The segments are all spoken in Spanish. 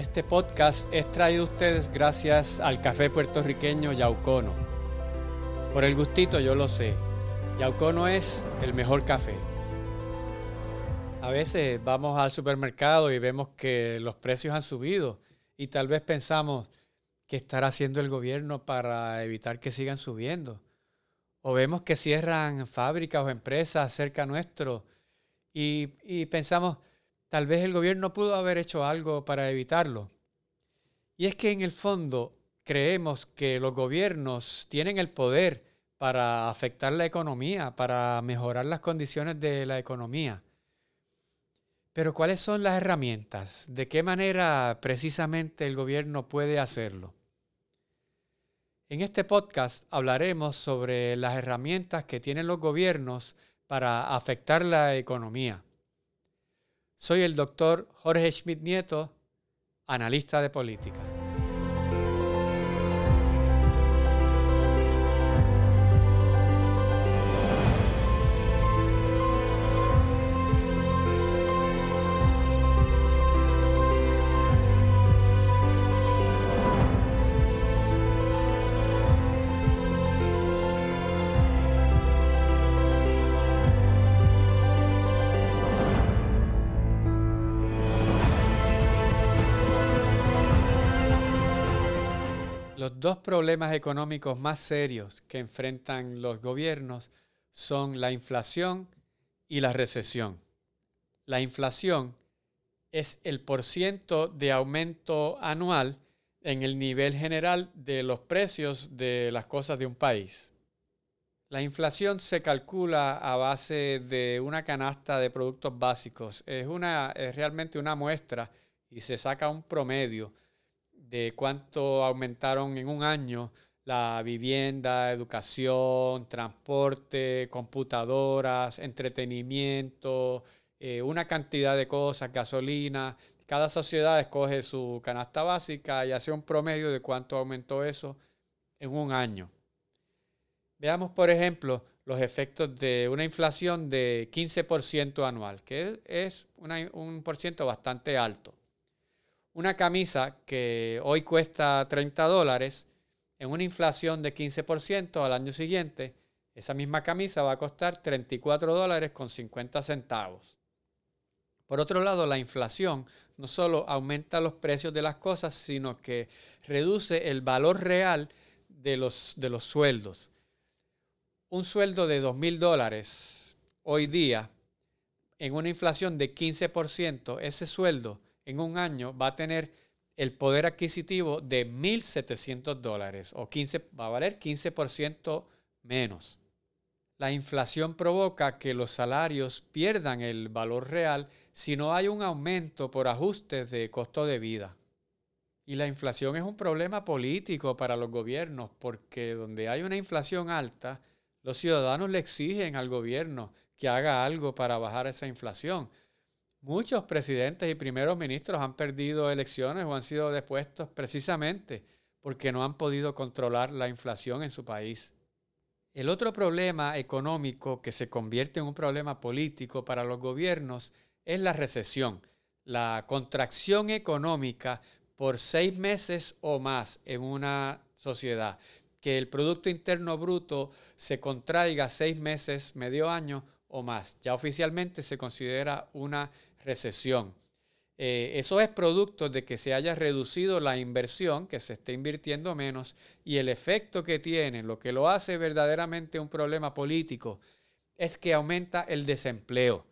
Este podcast es traído a ustedes gracias al café puertorriqueño Yaucono. Por el gustito yo lo sé. Yaucono es el mejor café. A veces vamos al supermercado y vemos que los precios han subido y tal vez pensamos qué estará haciendo el gobierno para evitar que sigan subiendo. O vemos que cierran fábricas o empresas cerca nuestro y, y pensamos, Tal vez el gobierno pudo haber hecho algo para evitarlo. Y es que en el fondo creemos que los gobiernos tienen el poder para afectar la economía, para mejorar las condiciones de la economía. Pero ¿cuáles son las herramientas? ¿De qué manera precisamente el gobierno puede hacerlo? En este podcast hablaremos sobre las herramientas que tienen los gobiernos para afectar la economía. Soy el doctor Jorge Schmidt Nieto, analista de política. Los dos problemas económicos más serios que enfrentan los gobiernos son la inflación y la recesión. La inflación es el porciento de aumento anual en el nivel general de los precios de las cosas de un país. La inflación se calcula a base de una canasta de productos básicos. Es, una, es realmente una muestra y se saca un promedio de cuánto aumentaron en un año la vivienda, educación, transporte, computadoras, entretenimiento, eh, una cantidad de cosas, gasolina. Cada sociedad escoge su canasta básica y hace un promedio de cuánto aumentó eso en un año. Veamos, por ejemplo, los efectos de una inflación de 15% anual, que es un por ciento bastante alto una camisa que hoy cuesta 30 dólares, en una inflación de 15% al año siguiente, esa misma camisa va a costar 34 dólares con 50 centavos. Por otro lado, la inflación no solo aumenta los precios de las cosas, sino que reduce el valor real de los, de los sueldos. Un sueldo de 2 mil dólares hoy día, en una inflación de 15%, ese sueldo en un año va a tener el poder adquisitivo de 1.700 dólares o 15, va a valer 15% menos. La inflación provoca que los salarios pierdan el valor real si no hay un aumento por ajustes de costo de vida. Y la inflación es un problema político para los gobiernos porque donde hay una inflación alta, los ciudadanos le exigen al gobierno que haga algo para bajar esa inflación. Muchos presidentes y primeros ministros han perdido elecciones o han sido depuestos precisamente porque no han podido controlar la inflación en su país. El otro problema económico que se convierte en un problema político para los gobiernos es la recesión, la contracción económica por seis meses o más en una sociedad, que el Producto Interno Bruto se contraiga seis meses, medio año o más. Ya oficialmente se considera una recesión. Eh, eso es producto de que se haya reducido la inversión, que se esté invirtiendo menos, y el efecto que tiene, lo que lo hace verdaderamente un problema político, es que aumenta el desempleo.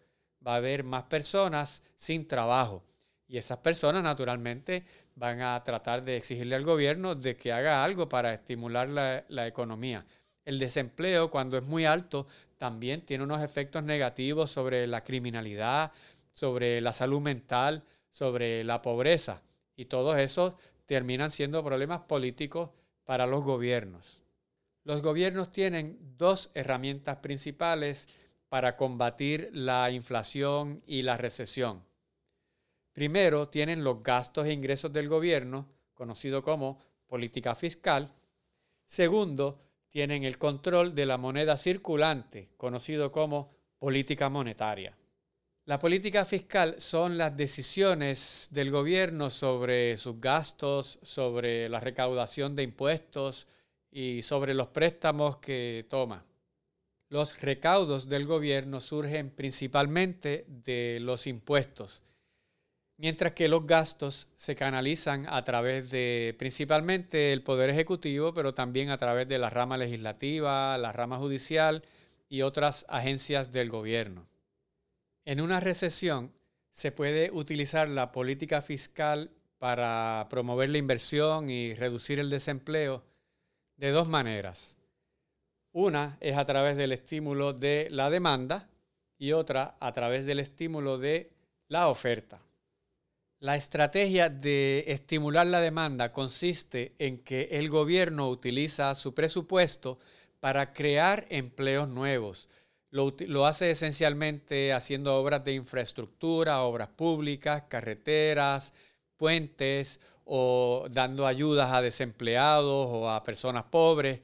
Va a haber más personas sin trabajo. Y esas personas naturalmente van a tratar de exigirle al gobierno de que haga algo para estimular la, la economía. El desempleo, cuando es muy alto, también tiene unos efectos negativos sobre la criminalidad, sobre la salud mental, sobre la pobreza. Y todos esos terminan siendo problemas políticos para los gobiernos. Los gobiernos tienen dos herramientas principales para combatir la inflación y la recesión. Primero, tienen los gastos e ingresos del gobierno, conocido como política fiscal. Segundo, tienen el control de la moneda circulante, conocido como política monetaria. La política fiscal son las decisiones del gobierno sobre sus gastos, sobre la recaudación de impuestos y sobre los préstamos que toma. Los recaudos del gobierno surgen principalmente de los impuestos, mientras que los gastos se canalizan a través de principalmente el Poder Ejecutivo, pero también a través de la rama legislativa, la rama judicial y otras agencias del gobierno. En una recesión se puede utilizar la política fiscal para promover la inversión y reducir el desempleo de dos maneras. Una es a través del estímulo de la demanda y otra a través del estímulo de la oferta. La estrategia de estimular la demanda consiste en que el gobierno utiliza su presupuesto para crear empleos nuevos, lo, hace esencialmente haciendo obras de infraestructura, obras públicas, carreteras, puentes o dando ayudas a desempleados o a personas pobres,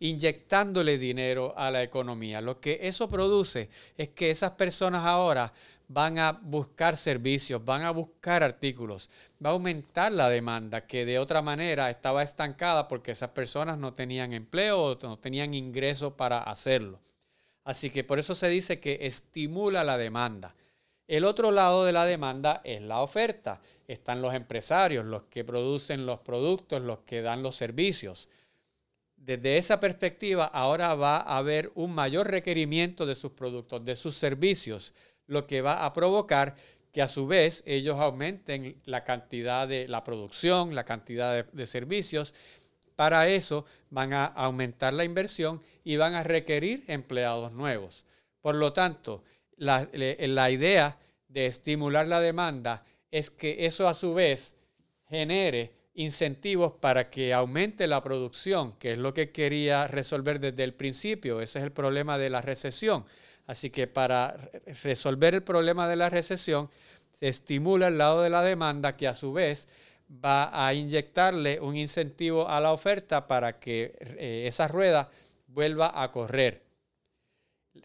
inyectándole dinero a la economía. Lo que eso produce es que esas personas ahora van a buscar servicios, van a buscar artículos, va a aumentar la demanda que de otra manera estaba estancada porque esas personas no tenían empleo o no tenían ingresos para hacerlo. Así que por eso se dice que estimula la demanda. El otro lado de la demanda es la oferta. Están los empresarios, los que producen los productos, los que dan los servicios. Desde esa perspectiva, ahora va a haber un mayor requerimiento de sus productos, de sus servicios, lo que va a provocar que a su vez ellos aumenten la cantidad de la producción, la cantidad de, servicios para eso van a aumentar la inversión y van a requerir empleados nuevos. Por lo tanto, la, idea de estimular la demanda es que eso a su vez genere incentivos para que aumente la producción, que es lo que quería resolver desde el principio. Ese es el problema de la recesión. Así que para resolver el problema de la recesión, se estimula el lado de la demanda que a su vez va a inyectarle un incentivo a la oferta para que eh, esa rueda vuelva a correr.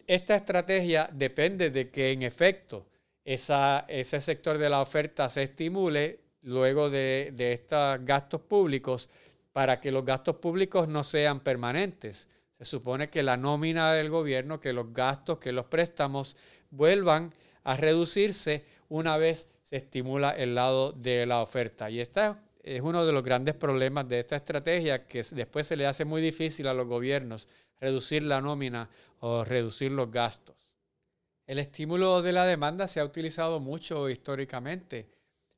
Esta estrategia depende de que en efecto ese sector de la oferta se estimule luego de, de estos gastos públicos para que los gastos públicos no sean permanentes. Se supone que la nómina del gobierno, que los gastos, que los préstamos vuelvan a reducirse una vez se estimula el lado de la oferta. Y este es uno de los grandes problemas de esta estrategia que después se le hace muy difícil a los gobiernos reducir la nómina o reducir los gastos. El estímulo de la demanda se ha utilizado mucho históricamente.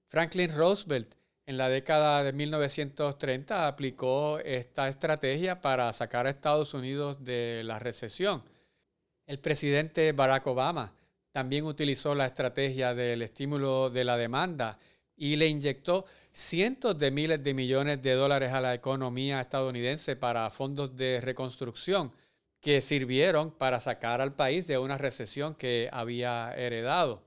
Franklin Roosevelt en la década de 1930 aplicó esta estrategia para sacar a Estados Unidos de la recesión. El presidente Barack Obama también utilizó la estrategia del estímulo de la demanda y le inyectó cientos de miles de millones de dólares a la economía estadounidense para fondos de reconstrucción que sirvieron para sacar al país de una recesión que había heredado.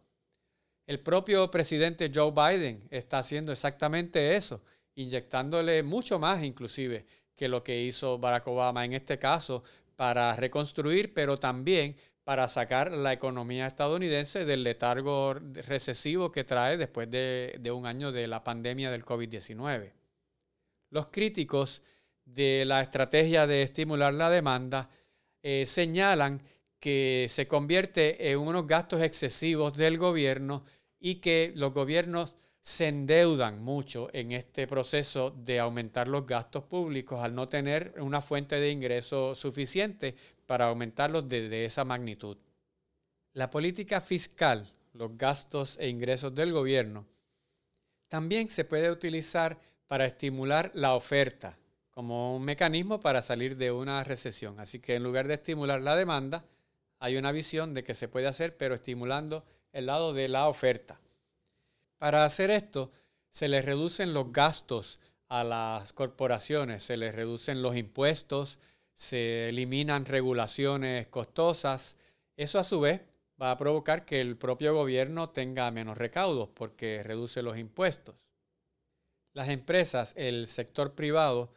El propio presidente Joe Biden está haciendo exactamente eso, inyectándole mucho más inclusive que lo que hizo Barack Obama en este caso para reconstruir, pero también para sacar la economía estadounidense del letargo recesivo que trae después de, un año de la pandemia del COVID-19. Los críticos de la estrategia de estimular la demanda eh, señalan que se convierte en unos gastos excesivos del gobierno y que los gobiernos se endeudan mucho en este proceso de aumentar los gastos públicos al no tener una fuente de ingreso suficiente para aumentarlos desde esa magnitud. La política fiscal, los gastos e ingresos del gobierno, también se puede utilizar para estimular la oferta como un mecanismo para salir de una recesión. Así que en lugar de estimular la demanda, hay una visión de que se puede hacer, pero estimulando el lado de la oferta. Para hacer esto, se les reducen los gastos a las corporaciones, se les reducen los impuestos, se eliminan regulaciones costosas. Eso a su vez va a provocar que el propio gobierno tenga menos recaudos porque reduce los impuestos. Las empresas, el sector privado,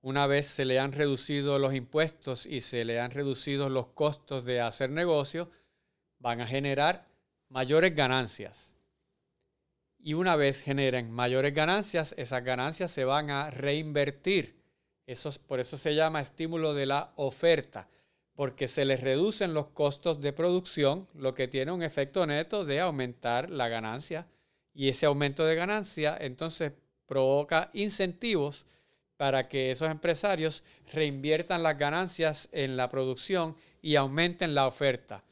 una vez se le han reducido los impuestos y se le han reducido los costos de hacer negocio, van a generar mayores ganancias. Y una vez generen mayores ganancias, esas ganancias se van a reinvertir. Eso, por eso se llama estímulo de la oferta, porque se les reducen los costos de producción, lo que tiene un efecto neto de aumentar la ganancia. Y ese aumento de ganancia entonces provoca incentivos para que esos empresarios reinviertan las ganancias en la producción y aumenten la oferta.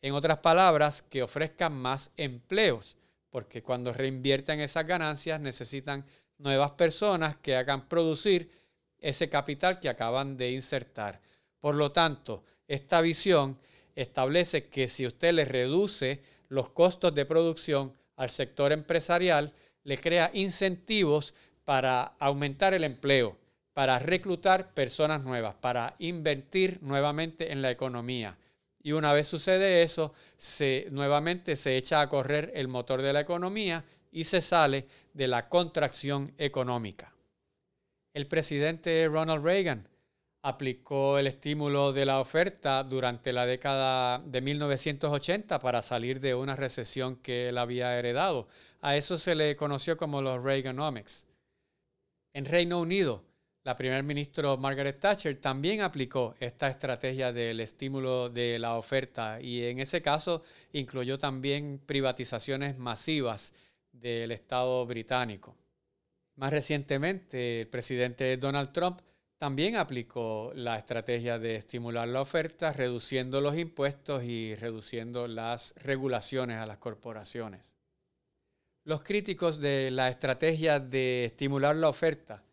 En otras palabras, que ofrezcan más empleos, porque cuando reinvierten esas ganancias necesitan nuevas personas que hagan producir ese capital que acaban de insertar. Por lo tanto, esta visión establece que si usted le reduce los costos de producción al sector empresarial, le crea incentivos para aumentar el empleo, para reclutar personas nuevas, para invertir nuevamente en la economía. Y una vez sucede eso, se, nuevamente se echa a correr el motor de la economía y se sale de la contracción económica. El presidente Ronald Reagan aplicó el estímulo de la oferta durante la década de 1980 para salir de una recesión que él había heredado. A eso se le conoció como los Reaganomics. En Reino Unido, la primer ministro Margaret Thatcher también aplicó esta estrategia del estímulo de la oferta y en ese caso incluyó también privatizaciones masivas del Estado británico. Más recientemente, el presidente Donald Trump también aplicó la estrategia de estimular la oferta, reduciendo los impuestos y reduciendo las regulaciones a las corporaciones. Los críticos de la estrategia de estimular la oferta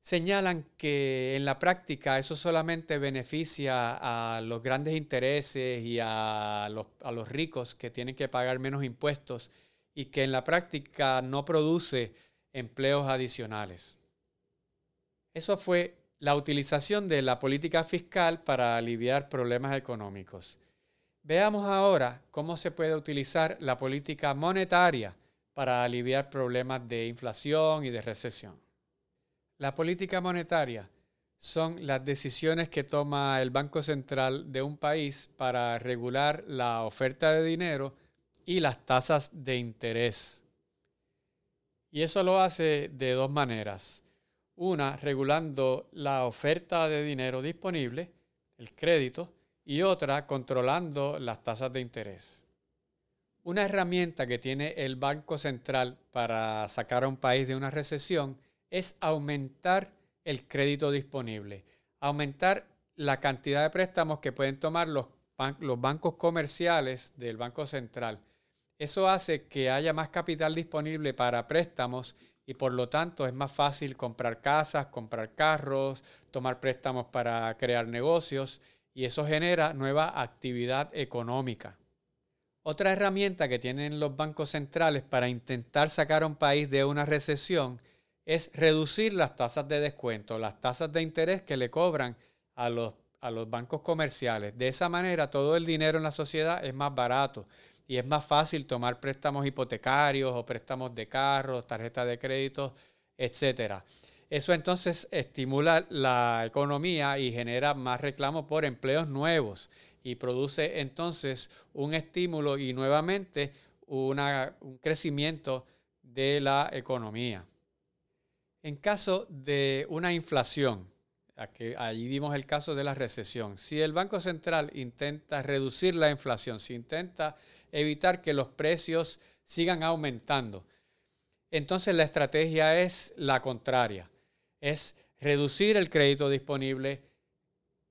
señalan que en la práctica eso solamente beneficia a los grandes intereses y a los, a los, ricos que tienen que pagar menos impuestos y que en la práctica no produce empleos adicionales. Eso fue la utilización de la política fiscal para aliviar problemas económicos. Veamos ahora cómo se puede utilizar la política monetaria para aliviar problemas de inflación y de recesión. La política monetaria son las decisiones que toma el Banco Central de un país para regular la oferta de dinero y las tasas de interés. Y eso lo hace de dos maneras. Una, regulando la oferta de dinero disponible, el crédito, y otra, controlando las tasas de interés. Una herramienta que tiene el Banco Central para sacar a un país de una recesión es aumentar el crédito disponible, aumentar la cantidad de préstamos que pueden tomar los, los bancos comerciales del Banco Central. Eso hace que haya más capital disponible para préstamos y por lo tanto es más fácil comprar casas, comprar carros, tomar préstamos para crear negocios y eso genera nueva actividad económica. Otra herramienta que tienen los bancos centrales para intentar sacar a un país de una recesión es reducir las tasas de descuento, las tasas de interés que le cobran a los, a los bancos comerciales. De esa manera todo el dinero en la sociedad es más barato y es más fácil tomar préstamos hipotecarios o préstamos de carros, tarjetas de crédito, etc. Eso entonces estimula la economía y genera más reclamo por empleos nuevos y produce entonces un estímulo y nuevamente un crecimiento de la economía. En caso de una inflación, aquí, allí vimos el caso de la recesión, si el Banco Central intenta reducir la inflación, si intenta evitar que los precios sigan aumentando, entonces la estrategia es la contraria, es reducir el crédito disponible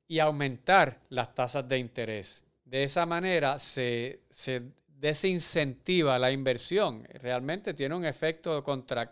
y aumentar las tasas de interés. De esa manera se, desincentiva la inversión. Realmente tiene un efecto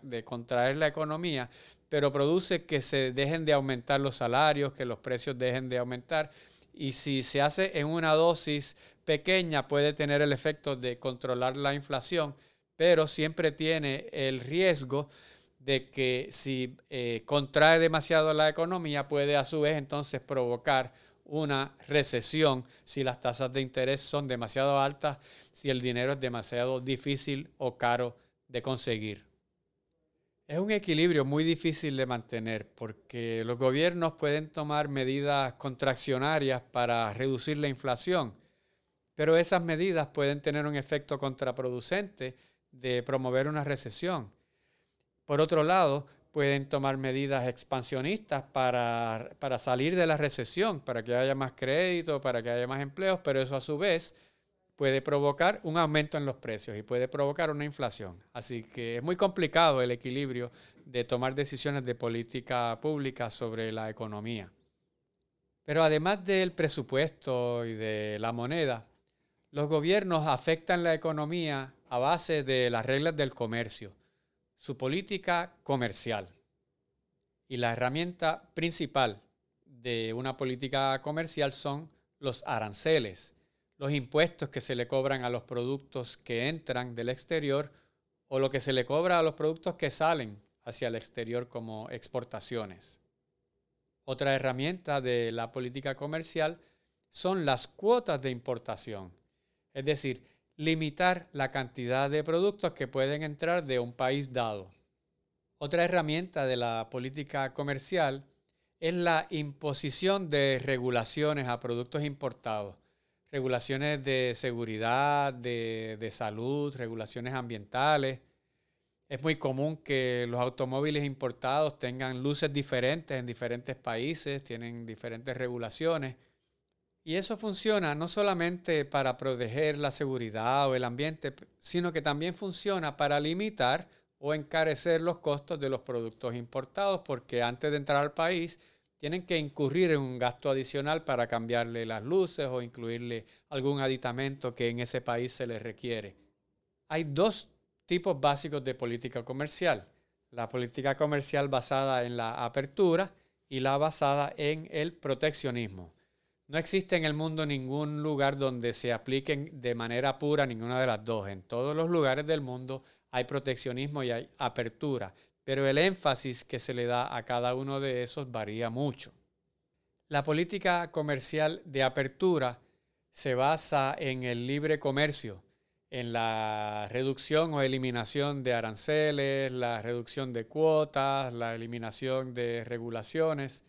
de contraer la economía, pero produce que se dejen de aumentar los salarios, que los precios dejen de aumentar. Y si se hace en una dosis pequeña, puede tener el efecto de controlar la inflación, pero siempre tiene el riesgo de que si eh, contrae demasiado la economía puede a su vez entonces provocar una recesión si las tasas de interés son demasiado altas, si el dinero es demasiado difícil o caro de conseguir. Es un equilibrio muy difícil de mantener porque los gobiernos pueden tomar medidas contraccionarias para reducir la inflación, pero esas medidas pueden tener un efecto contraproducente de promover una recesión. Por otro lado, pueden tomar medidas expansionistas para, para, salir de la recesión, para que haya más crédito, para que haya más empleos, pero eso a su vez puede provocar un aumento en los precios y puede provocar una inflación. Así que es muy complicado el equilibrio de tomar decisiones de política pública sobre la economía. Pero además del presupuesto y de la moneda, los gobiernos afectan la economía a base de las reglas del comercio, su política comercial. Y la herramienta principal de una política comercial son los aranceles, los impuestos que se le cobran a los productos que entran del exterior o lo que se le cobra a los productos que salen hacia el exterior como exportaciones. Otra herramienta de la política comercial son las cuotas de importación, es decir, limitar la cantidad de productos que pueden entrar de un país dado. Otra herramienta de la política comercial es la imposición de regulaciones a productos importados regulaciones de seguridad, de, salud, regulaciones ambientales. Es muy común que los automóviles importados tengan luces diferentes en diferentes países, tienen diferentes regulaciones. Y eso funciona no solamente para proteger la seguridad o el ambiente, sino que también funciona para limitar o encarecer los costos de los productos importados, porque antes de entrar al país tienen que incurrir en un gasto adicional para cambiarle las luces o incluirle algún aditamento que en ese país se les requiere. Hay dos tipos básicos de política comercial. La política comercial basada en la apertura y la basada en el proteccionismo. No existe en el mundo ningún lugar donde se apliquen de manera pura ninguna de las dos. En todos los lugares del mundo hay proteccionismo y hay apertura pero el énfasis que se le da a cada uno de esos varía mucho. La política comercial de apertura se basa en el libre comercio, en la reducción o eliminación de aranceles, la reducción de cuotas, la eliminación de regulaciones.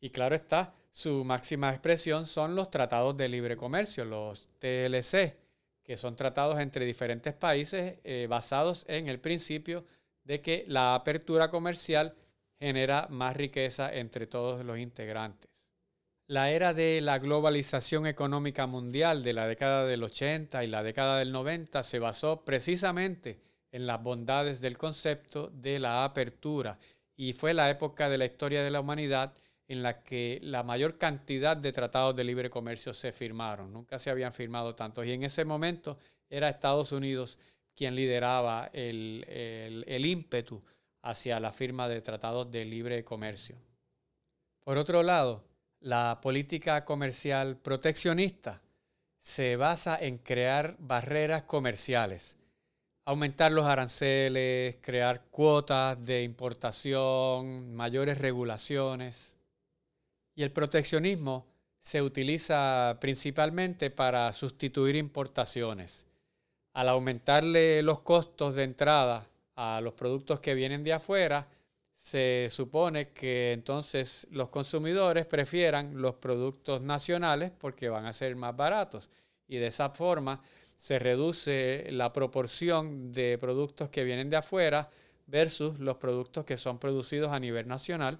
Y claro está, su máxima expresión son los tratados de libre comercio, los TLC, que son tratados entre diferentes países eh, basados en el principio de que la apertura comercial genera más riqueza entre todos los integrantes. La era de la globalización económica mundial de la década del 80 y la década del 90 se basó precisamente en las bondades del concepto de la apertura y fue la época de la historia de la humanidad en la que la mayor cantidad de tratados de libre comercio se firmaron. Nunca se habían firmado tantos y en ese momento era Estados Unidos quien lideraba el, ímpetu hacia la firma de tratados de libre comercio. Por otro lado, la política comercial proteccionista se basa en crear barreras comerciales, aumentar los aranceles, crear cuotas de importación, mayores regulaciones. Y el proteccionismo se utiliza principalmente para sustituir importaciones al aumentarle los costos de entrada a los productos que vienen de afuera, se supone que entonces los consumidores prefieran los productos nacionales porque van a ser más baratos. Y de esa forma se reduce la proporción de productos que vienen de afuera versus los productos que son producidos a nivel nacional.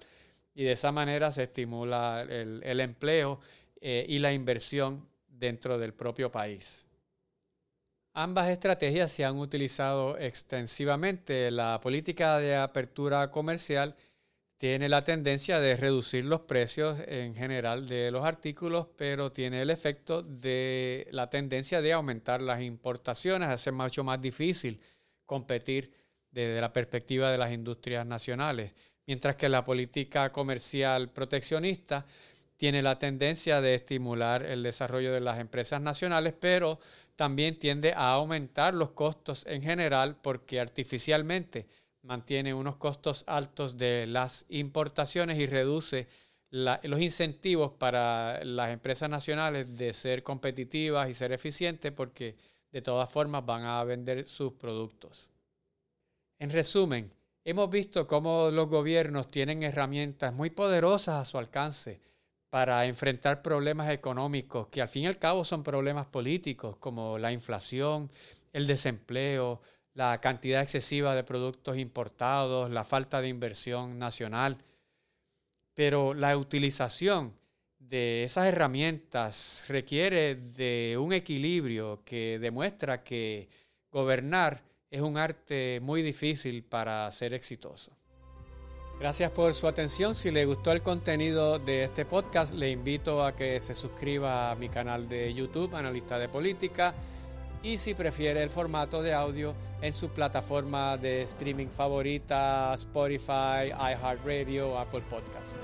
Y de esa manera se estimula el, empleo eh, y la inversión dentro del propio país. Ambas estrategias se han utilizado extensivamente. La política de apertura comercial tiene la tendencia de reducir los precios en general de los artículos, pero tiene el efecto de la tendencia de aumentar las importaciones, hacer mucho más difícil competir desde la perspectiva de las industrias nacionales. Mientras que la política comercial proteccionista tiene la tendencia de estimular el desarrollo de las empresas nacionales, pero también tiende a aumentar los costos en general porque artificialmente mantiene unos costos altos de las importaciones y reduce los incentivos para las empresas nacionales de ser competitivas y ser eficientes porque de todas formas van a vender sus productos. En resumen, hemos visto cómo los gobiernos tienen herramientas muy poderosas a su alcance para enfrentar problemas económicos que al fin y al cabo son problemas políticos como la inflación, el desempleo, la cantidad excesiva de productos importados, la falta de inversión nacional. Pero la utilización de esas herramientas requiere de un equilibrio que demuestra que gobernar es un arte muy difícil para ser exitoso. Gracias por su atención. Si le gustó el contenido de este podcast, le invito a que se suscriba a mi canal de YouTube, Analista de Política, y si prefiere el formato de audio en su plataforma de streaming favorita, Spotify, iHeartRadio, Apple Podcast.